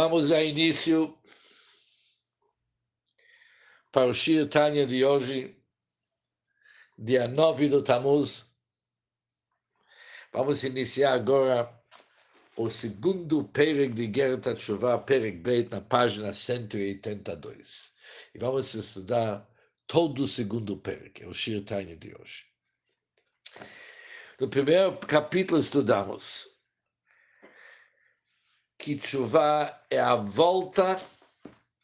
Vamos dar início para o Shir Tanya de hoje, dia 9 do Tammuz. Vamos iniciar agora o segundo Pereg de Gerta Tshuva, Pereg Beit, na página 182. E vamos estudar todo o segundo Pereg, é o Shir Tanya de hoje. No primeiro capítulo estudamos que chuva é a volta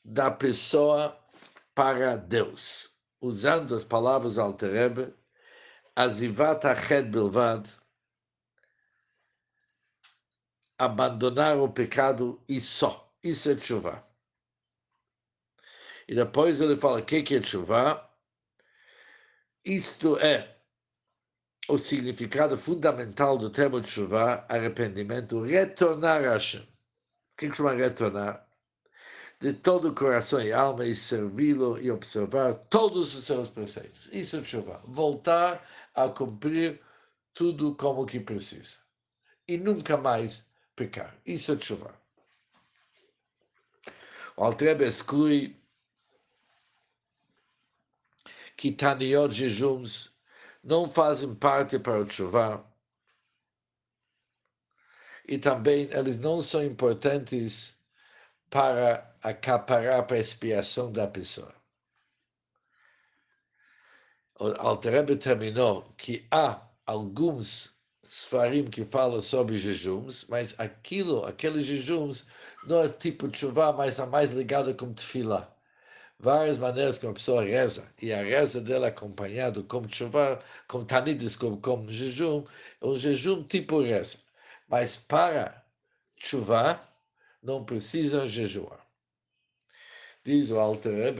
da pessoa para Deus. Usando as palavras do Alterebe, Azivat Ached Bilvad, abandonar o pecado e só. Isso é chuva. E depois ele fala o que, que é chuva. Isto é o significado fundamental do termo chuva, arrependimento, retornar a Hashem. Que costuma retornar? De todo o coração e alma e servi-lo e observar todos os seus preceitos. Isso é chuva. Voltar a cumprir tudo como que precisa. E nunca mais pecar. Isso é chuva. O Altrebe exclui que taniot jejuns não fazem parte para o chuva e também eles não são importantes para acaparar para a expiação da pessoa. O Alterebe terminou que há alguns sfarim que falam sobre jejuns, mas aquilo, aqueles jejuns, não é tipo chuva, mas é mais ligado com tefilá. Várias maneiras que uma pessoa reza, e a reza dela acompanhado com chuva, com tanidis, como, como jejum, é um jejum tipo reza. Mas para chuva, não precisa jejuar. Diz o Alter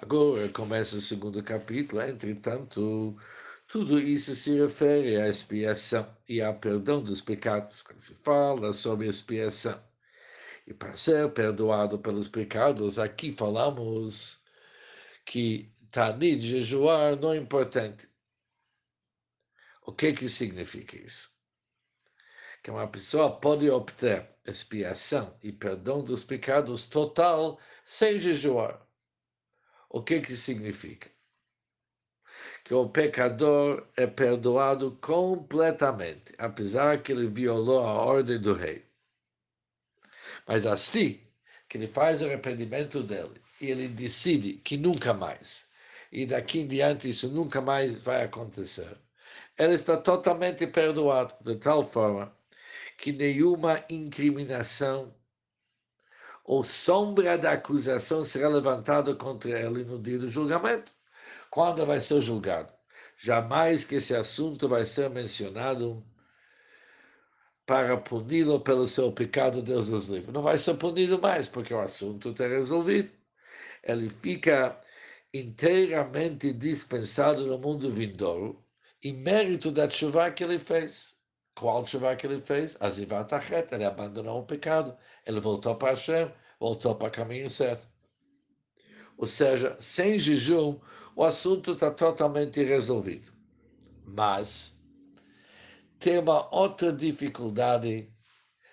agora começa o segundo capítulo, entretanto, tudo isso se refere à expiação e ao perdão dos pecados, quando se fala sobre expiação. E para ser perdoado pelos pecados, aqui falamos que Tanit jejuar não é importante. O que que significa isso? Que uma pessoa pode obter expiação e perdão dos pecados total sem jejuar. O que que significa? Que o pecador é perdoado completamente, apesar que ele violou a ordem do rei. Mas assim que ele faz o arrependimento dele e ele decide que nunca mais, e daqui em diante isso nunca mais vai acontecer, ele está totalmente perdoado, de tal forma que nenhuma incriminação ou sombra da acusação será levantada contra ele no dia do julgamento. Quando vai ser julgado? Jamais que esse assunto vai ser mencionado para puni-lo pelo seu pecado, Deus nos livre. Não vai ser punido mais, porque o assunto está resolvido. Ele fica inteiramente dispensado no mundo vindouro, em mérito da chuva que ele fez. Qual chuva que ele fez? Azivat Achet, ele abandonou o pecado, ele voltou para Hashem, voltou para o caminho certo. Ou seja, sem jejum, o assunto está totalmente resolvido. Mas tem uma outra dificuldade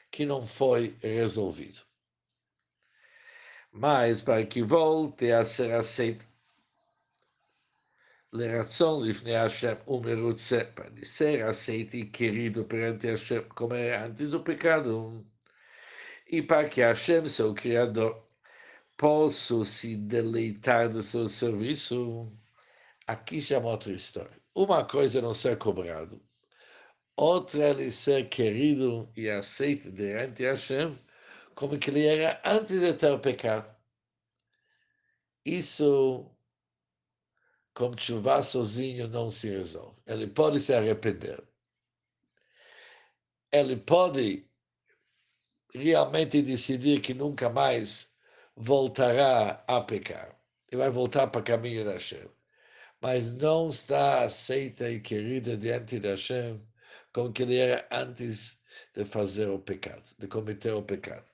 que não foi resolvida. Mas para que volte a ser aceito, Leração Lifnei Hashem Umerutze, para ser aceito e querido perante Hashem, como era antes do pecado. E para que Hashem, seu Criador, possa se deleitar do seu serviço, aqui chama outra história. Uma coisa é não ser cobrado, outra é ele ser querido e aceito de Hashem, como que ele era antes de ter o pecado. Isso com chuva sozinho não se resolve. Ele pode se arrepender. Ele pode realmente decidir que nunca mais voltará a pecar. E vai voltar para o caminho da Hashem. Mas não está aceita e querida diante da Hashem como que ele era antes de fazer o pecado, de cometer o pecado.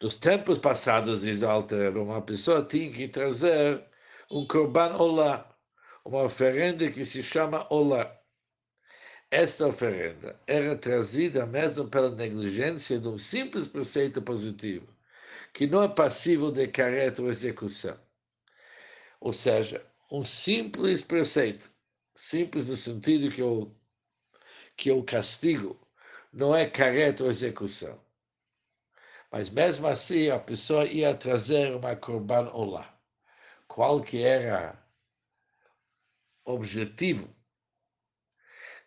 Nos tempos passados, diz Alter, uma pessoa tinha que trazer um korban olá, uma oferenda que se chama olá. esta oferenda era trazida mesmo pela negligência de um simples preceito positivo, que não é passivo de careta ou execução. Ou seja, um simples preceito, simples no sentido que o, que o castigo não é careta ou execução. Mas mesmo assim a pessoa ia trazer uma korban olá. Qual que era o objetivo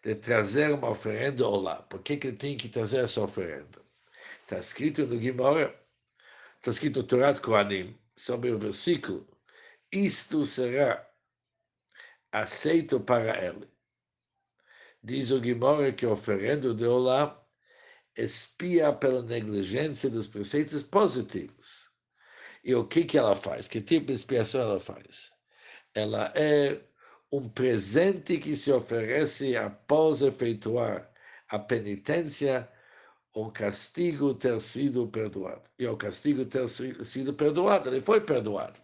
de trazer uma oferenda olá? Por que, que tem que trazer essa oferenda? Está escrito no Guimora, está escrito de Kohanim, sobre o versículo, isto será aceito para ele. Diz o Guimora que a oferenda de olá espia pela negligência dos preceitos positivos. E o que, que ela faz? Que tipo de expiação ela faz? Ela é um presente que se oferece após efetuar a penitência o castigo ter sido perdoado. E o castigo ter sido perdoado, ele foi perdoado.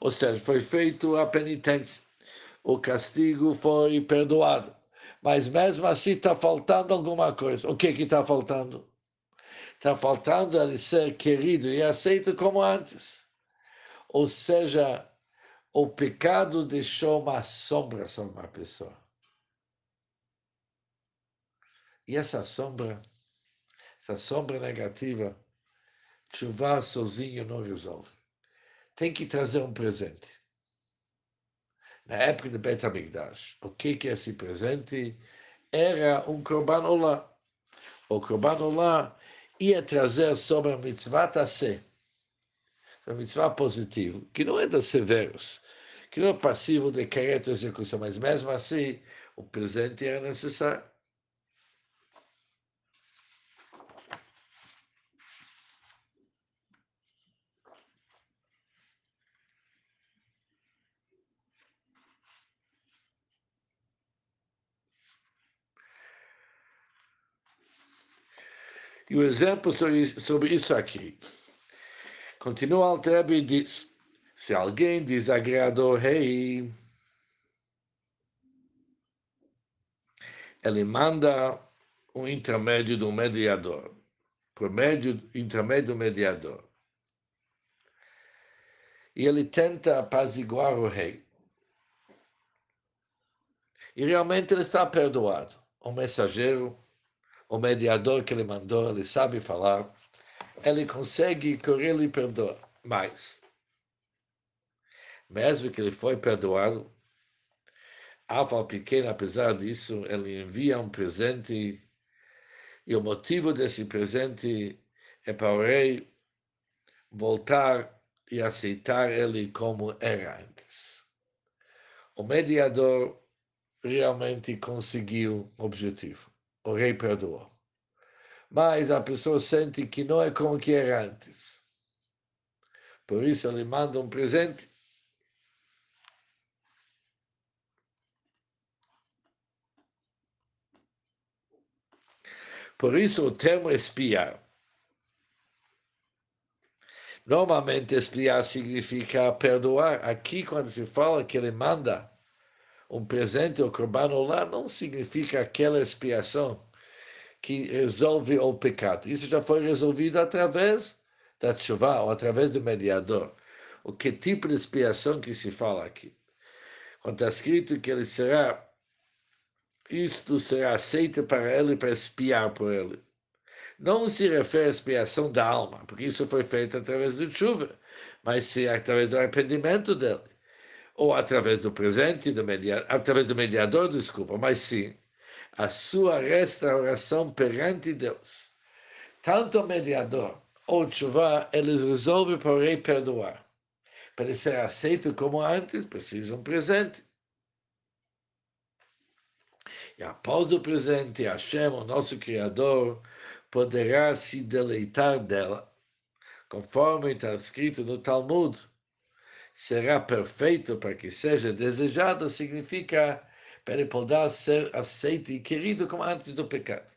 Ou seja, foi feito a penitência. O castigo foi perdoado mas mesmo assim está faltando alguma coisa. O que está faltando? Está faltando ele ser querido e aceito como antes. Ou seja, o pecado deixou uma sombra sobre uma pessoa. E essa sombra, essa sombra negativa, chuvar sozinho não resolve. Tem que trazer um presente na época de Bet HaMikdash. O que, que é esse presente? Era um Korban Olá. O Korban Olá ia trazer sobre a mitzvah Taseh, a mitzvah positivo, que não é das severos, que não é passivo de careta execução, mas mesmo assim, o presente era necessário. E o exemplo sobre isso aqui. Continua Altrebe e diz: se alguém desagrada o rei, ele manda um intermédio do mediador, por meio intermédio do mediador. E ele tenta apaziguar o rei. E realmente ele está perdoado. O mensageiro o mediador que ele mandou, ele sabe falar, ele consegue correr e perdoar. Mas, mesmo que ele foi perdoado, Alfa pequeno, apesar disso, ele envia um presente e o motivo desse presente é para o rei voltar e aceitar ele como era antes. O mediador realmente conseguiu o objetivo o rei perdoou. Mas a pessoa sente que não é como que era antes. Por isso ele manda um presente. Por isso o termo espiar. Normalmente espiar significa perdoar. Aqui quando se fala que ele manda um presente ou corban lá não significa aquela expiação que resolve o pecado. Isso já foi resolvido através da chuva ou através do mediador. O que tipo de expiação que se fala aqui? Quando está escrito que ele será, isto será aceito para ele para espiar por ele. Não se refere à expiação da alma, porque isso foi feito através do chuva, mas sim através do arrependimento dele ou através do presente, do mediador, através do mediador, desculpa, mas sim a sua restauração perante Deus. Tanto o mediador ou chuva, eles resolvem, porém, perdoar. Para ser aceito como antes, precisam um presente. E após o presente, Hashem, o nosso Criador, poderá se deleitar dela, conforme está escrito no Talmud será perfeito para que seja desejado, significa para ele poder ser aceito e querido como antes do pecado.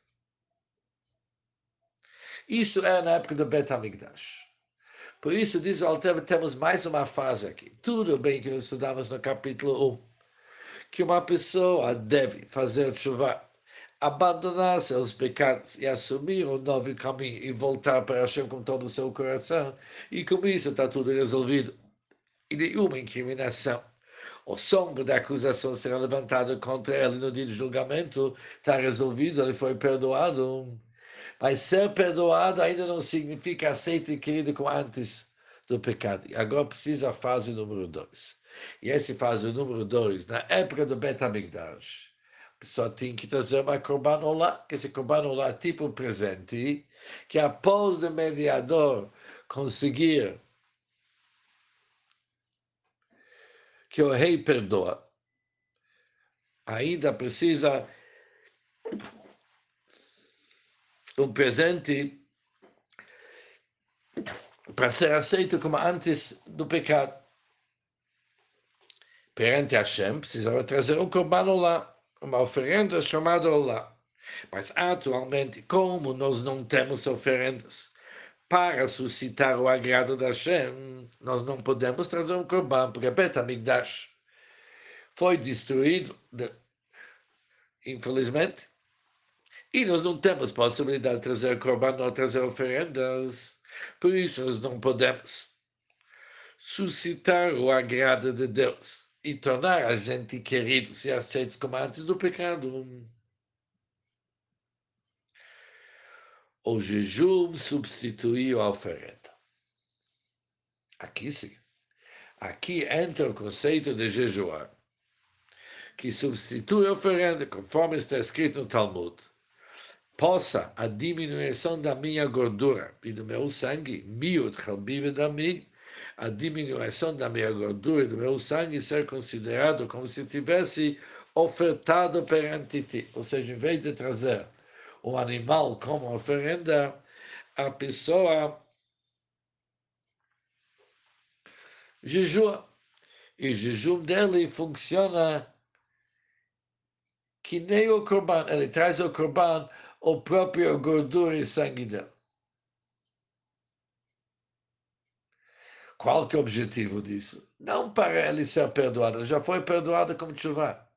Isso é na época do Bet HaMikdash. Por isso, diz o Alter, temos mais uma fase aqui. Tudo bem que nós estudamos no capítulo 1, que uma pessoa deve fazer chuva abandonar seus pecados e assumir um novo caminho e voltar para Hashem com todo o seu coração. E com isso está tudo resolvido. E nenhuma incriminação ou sombra da acusação será levantada contra ele no dia do julgamento, está resolvido, ele foi perdoado. Mas ser perdoado ainda não significa aceito e querido como antes do pecado. E agora precisa a fase número dois. E essa fase número dois, na época do Bet HaMikdash, a pessoa tem que trazer uma Korban Olá, que esse Korban Olá é tipo presente, que após o mediador conseguir que o rei perdoa, ainda precisa um presente para ser aceito como antes do pecado. Perante Hashem, precisava trazer um corban lá, uma oferenda chamada lá. Mas atualmente, como nós não temos oferendas para suscitar o agrado da Hashem, nós não podemos trazer um corban, porque Bet Amigdash foi destruído, infelizmente, e nós não temos possibilidade de trazer corban ou trazer oferendas. Por isso, nós não podemos suscitar o agrado de Deus e tornar a gente querido e aceitos como antes do pecado. O jejum substituiu a oferenda. Aqui sim. Aqui entra o conceito de jejuar, que substitui a oferenda, conforme está escrito no Talmud possa a diminuição da minha gordura e do meu sangue, miut chalbive da mim, a diminuição da minha gordura e do meu sangue ser considerado como se tivesse ofertado perante ti. Ou seja, em vez de trazer o animal como oferenda, a pessoa jejua. E o jejum dele funciona que nem o corban. Ele traz o corban o próprio gordura e sangue dele. Qual que é o objetivo disso? Não para ele ser perdoado, já foi perdoado como chuva.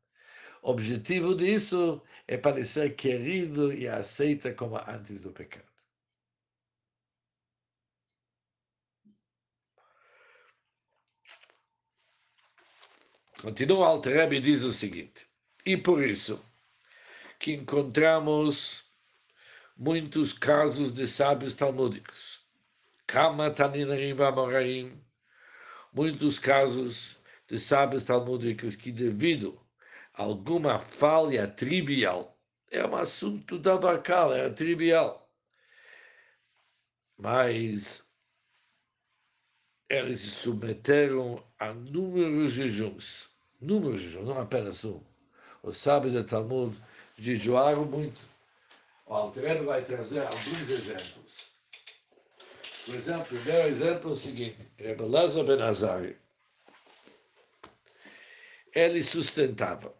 Objetivo disso é ser querido e aceita como antes do pecado. Continua o Alter e diz o seguinte, e por isso que encontramos muitos casos de sábios talmúdicos. Kama Taninarim Vamoraim, muitos casos de sábios talmúdicos que, devido alguma falha trivial, é um assunto da vacal, é trivial, mas eles se submeteram a números jejuns, números de jejuns, não apenas um. Os sábios de Talmud jejuaram muito o Altreno vai trazer alguns exemplos. Por exemplo, o primeiro exemplo é o seguinte: Rebeleza Benazari. Ele sustentava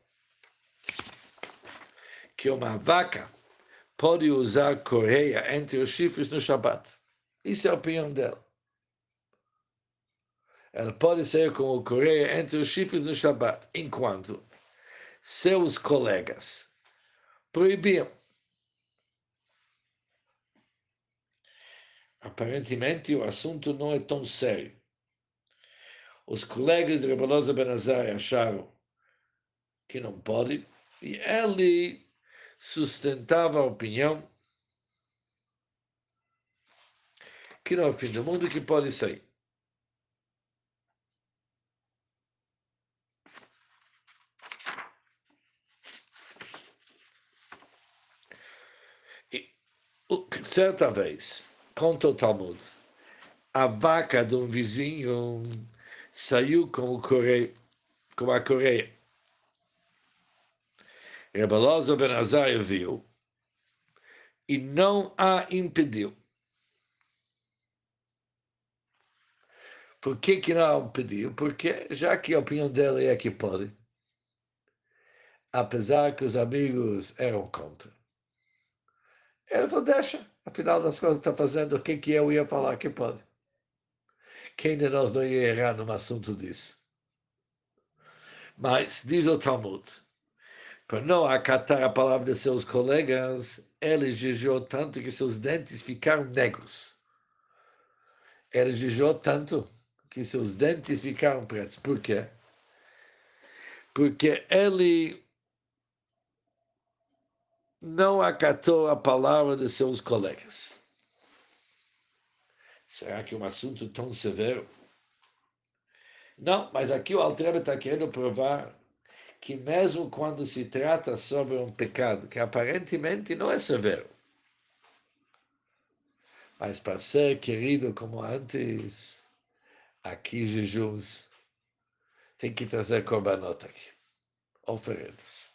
que uma vaca pode usar correia entre os chifres no Shabat. Isso é a opinião dele. Ela pode ser como correia entre os chifres no Shabat, enquanto seus colegas proibiam. Aparentemente o assunto não é tão sério. Os colegas de Rebolosa Benazai acharam que não pode, e ele sustentava a opinião que não é o fim do mundo que pode sair. E, certa vez, conta o Talmud, a vaca de um vizinho saiu com, a correia. Rebalosa Ben Azai viu e não a impediu. Por que, que não a impediu? Porque já que a opinião dela é que pode, apesar que os amigos eram contra. Ele falou, deixa. Afinal das contas, está fazendo o que, que eu ia falar que pode. Quem de nós não ia errar num assunto disso? Mas, diz o Talmud, Para não acatar a palavra de seus colegas, ele jejuou tanto que seus dentes ficaram negros. Ele jejuou tanto que seus dentes ficaram pretos. Por quê? Porque ele não acatou a palavra de seus colegas. Será que é um assunto tão severo? Não, mas aqui o Altrebe está querendo provar que mesmo quando se trata sobre um pecado que aparentemente não é severo, mas para ser querido como antes, aqui Jesus tem que trazer korbanot aqui, oferendas.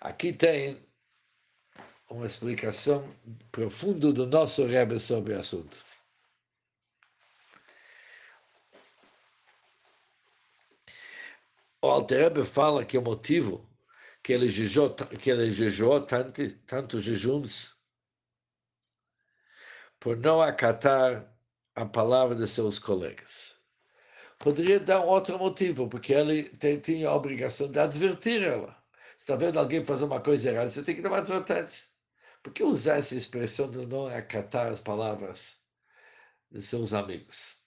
Aqui tem uma explicação profunda do nosso Rebbe sobre o assunto. O Alter fala que o motivo que ele jejuou, que ele jejuou tanto, tantos jejuns por não acatar a palavra de seus colegas. Poderia dar outro motivo, porque ele tem, tinha a obrigação de advertir ela. Se está vendo alguém fazer uma coisa errada, você tem que dar uma advertência. Por que usar essa expressão de não acatar as palavras de seus amigos?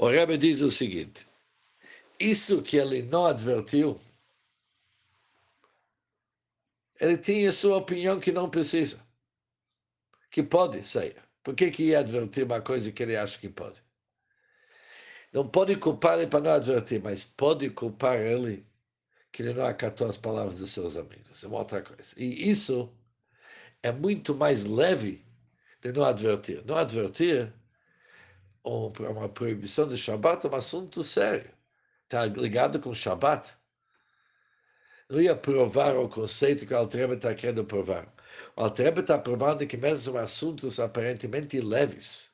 O Rebbe diz o seguinte: isso que ele não advertiu, ele tinha sua opinião que não precisa, que pode sair. Por que, que ia advertir uma coisa que ele acha que pode? Não pode culpar ele para não advertir, mas pode culpar ele que ele não acatou as palavras de seus amigos. É uma outra coisa. E isso é muito mais leve de não advertir. Não advertir uma proibição de Shabat é um assunto sério. Está ligado com Shabat. Não ia provar o conceito que o Altreba está querendo provar. O Altrebe está provando que mesmo assuntos aparentemente leves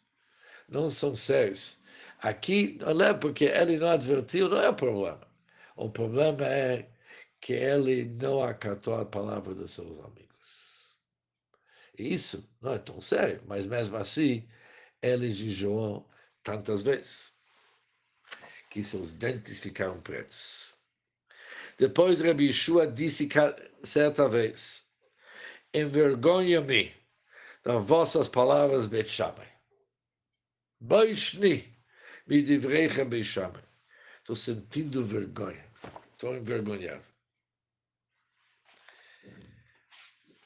não são sérios. Aqui não é porque ele não advertiu, não é o problema. O problema é que ele não acatou a palavra dos seus amigos. Isso não é tão sério, mas mesmo assim ele jejuou tantas vezes que seus dentes ficaram pretos. Depois Rabi Yeshua disse certa vez, envergonha-me das vossas palavras, Bet Shammai. Me divreicha Bet Shammai. Estou sentindo vergonha. Estou envergonhado.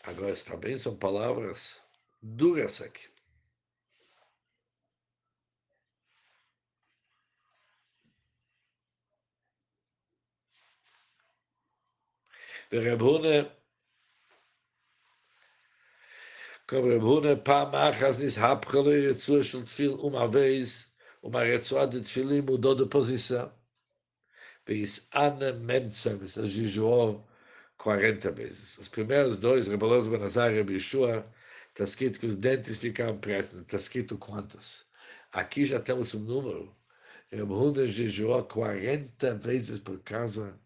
Agora, bem, são palavras duras aqui. Rebune Como Rebune, פעם אחת נסהפכה לו רצועה של תפיל, uma vez, uma רצועה de תפילים mudou de posição. Ana Mentzem, se jejuou 40 vezes. Os primeiros dois, Reboloso Benazar e Rebishua, está escrito que os dentes ficaram pretos, está escrito quantos. Aqui já temos um número. Rebuna jejuou 40 vezes por causa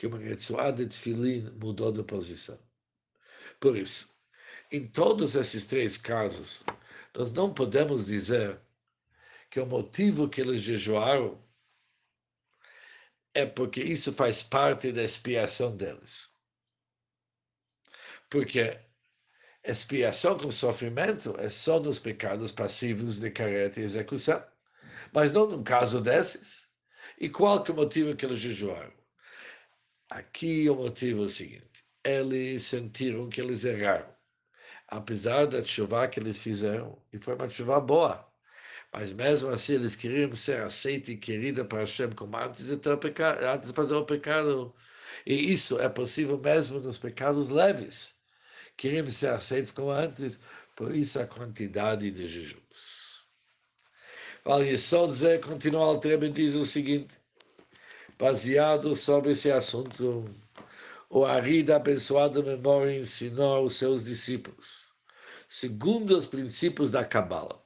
que uma ritual de tefilim mudou de posição. Por isso, em todos esses três casos, nós não podemos dizer que o motivo que eles jejuaram é porque isso faz parte da expiação deles. Porque expiação com sofrimento é só nos pecados passivos de careta e execução. Mas não no caso desses. E qual que é o motivo que eles jejuaram? Aqui o motivo é o seguinte: eles sentiram que eles erraram apesar da chuva que eles fizeram, e foi uma chuva boa. Mas mesmo assim eles queriam ser aceitos e queridos para Hashem como antes de, ter pecado, antes de fazer o pecado. E isso é possível mesmo nos pecados leves. Queriam ser aceitos como antes, por isso a quantidade de jejuns. Vale só dizer, continua o Trebe diz o seguinte, baseado sobre esse assunto o Ari da abençoada memória ensinou aos seus discípulos, segundo os princípios da Cabala.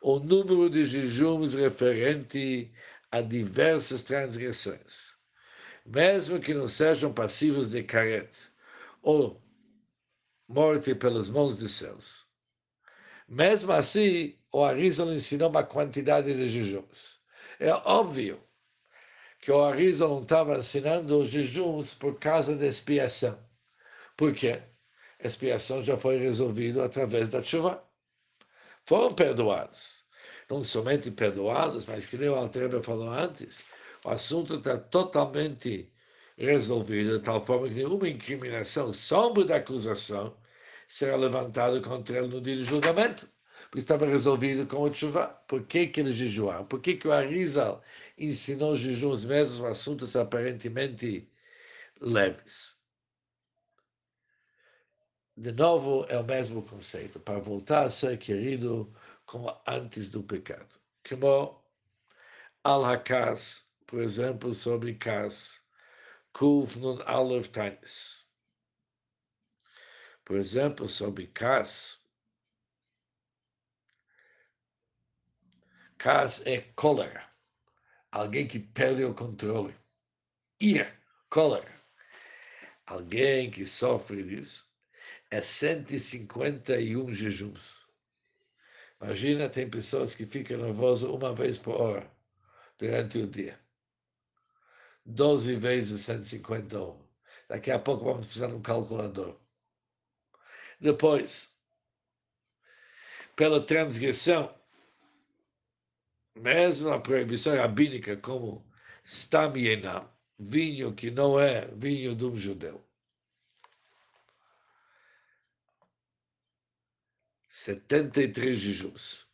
O número de jejuns referente a diversas transgressões, mesmo que não sejam passivos de caret ou morte pelas mãos de céus. Mesmo assim, o Arizal ensinou uma quantidade de jejuns. É óbvio que o Arizal não estava ensinando os jejuns por causa da expiação. Por quê? A expiação já foi resolvida através da chuva. Foram perdoados. Não somente perdoados, mas que nem o Altreba falou antes, o assunto está totalmente resolvido de tal forma que nenhuma incriminação, sombra da acusação, será levantada contra ele no dia do julgamento. Porque estava resolvido com o chuva. Por que, que eles jejuaram? Por que, que o Arizal ensinou jejuns mesmo assuntos aparentemente leves? De novo, é o mesmo conceito, para voltar a ser querido como antes do pecado. Como Al-Hakas, por exemplo, sobre Kas, Kuv Nun Aleph Tainis. Por exemplo, sobre Kas, Kas é cólera, alguém que perde o controle. Ira, cólera. Alguém que sofre disso é 151 jejuns. Imagina, tem pessoas que ficam nervosas uma vez por hora durante o dia. 12 vezes 151. Daqui a pouco vamos precisar de um calculador. Depois, pela transgressão, mesmo a proibição rabínica como Stam vinho que não é vinho de um judeu. 73 jejuns.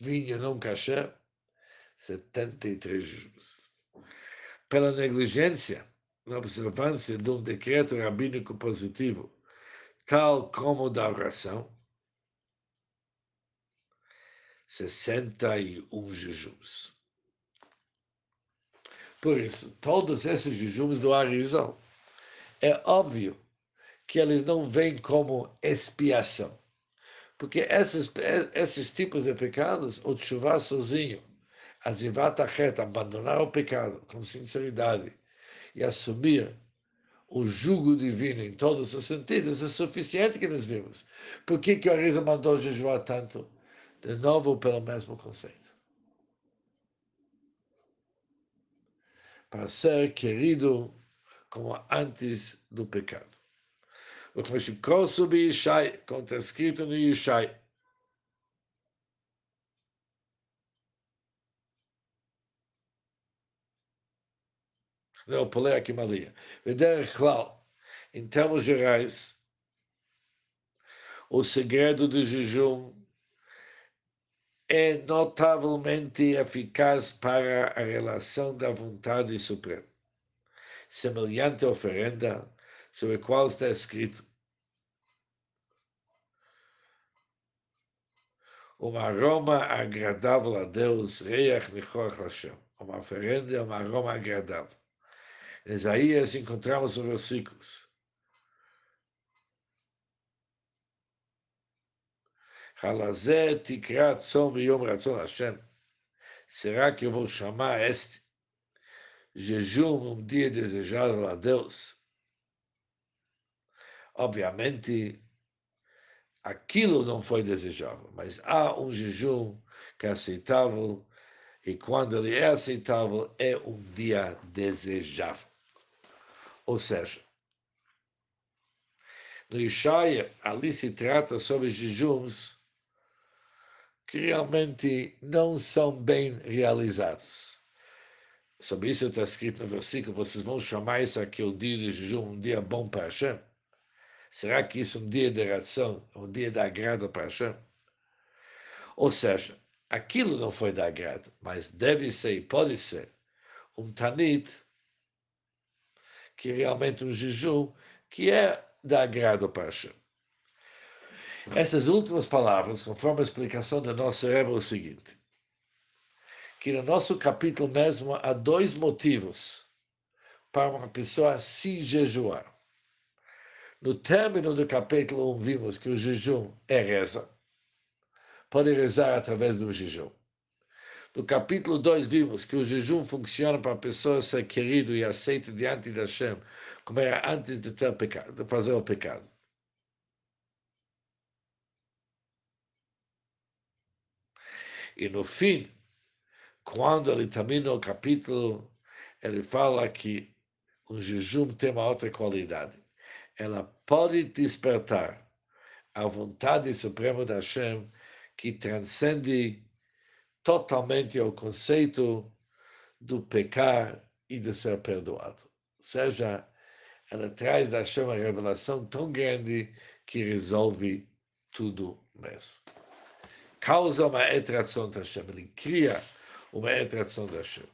Vinho não kasher, 73 jejuns. Pela negligência na observância de um decreto rabínico positivo, tal como da oração, 61 jejuns. Por isso, todos esses jejuns do Arizal, é óbvio que eles não vêm como expiação. Porque esses, esses tipos de pecados, o chuva sozinho, a zivat achet, abandonar o pecado com sinceridade e assumir o jugo divino em todos os sentidos, é suficiente que nós vimos. Por que, que o Arisa mandou jejuar tanto? de novo pelo mesmo conceito. Para ser querido como antes do pecado. O que bi Yishai, como está escrito no Yishai. Não, pulei aqui Maria. Veder Klal, em termos gerais, o segredo do jejum é notavelmente eficaz para a relação da vontade suprema. Semelhante oferenda sobre a qual está escrito uma aroma agradável a Deus, Reach Nichoach Hashem. Uma oferenda é uma aroma agradável. Em Isaías encontramos os versículos. Será que eu vou chamar este jejum um dia desejado a Deus? Obviamente, aquilo não foi desejável, mas há um jejum que é aceitável e quando ele é aceitável é um dia desejável. Ou seja, no Ishaia, ali se trata sobre jejuns que realmente não são bem realizados. Sobre isso está escrito no versículo: vocês vão chamar isso aqui o dia de jejum, um dia bom para Hashem. Será que isso é um dia de ração, um dia de agrado para Hashem? Ou seja, aquilo não foi de agrado, mas deve ser e pode ser um tanit, que é realmente um jejum, que é de agrado para Hashem. Essas últimas palavras, conforme a explicação da nossa Rebbe, é o seguinte, que no nosso capítulo mesmo há dois motivos para uma pessoa se jejuar. No término do capítulo 1, vimos que o jejum é reza. Pode rezar através do jejum. No capítulo 2 vimos que o jejum funciona para a pessoa ser querido e aceita diante da Hashem, como era antes de, ter pecado, de fazer o pecado. E no fim, quando ele termina o capítulo, ele fala que o jejum tem uma outra qualidade. Ela pode despertar a vontade suprema da Hashem que transcende totalmente o conceito do pecar e de ser perdoado. Ou seja, ela traz da Hashem uma revelação tão grande que resolve tudo mesmo. Causa uma atração da Hashem, ele cria uma atração da Hashem.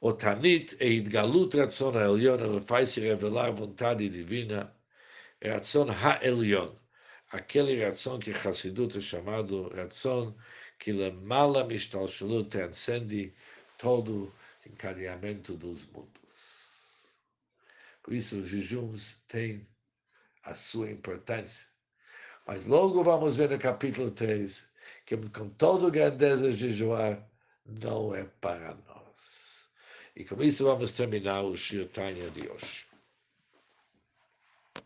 O Tanit é Idgalut Ratzon Ha'elyon, faz se revelar vontade divina, Ratzon Ha'elyon, aquele Ratzon que Hassidut é chamado Ratzon, que Lemala Mishtalshalut transcende todo encadeamento dos mundos. Por isso, os jejuns têm a sua importância. Mas logo vamos ver no capítulo 3 que, com toda grandeza, jejuar não é para nós. E com isso vamos terminar o Shir Tanya de hoje.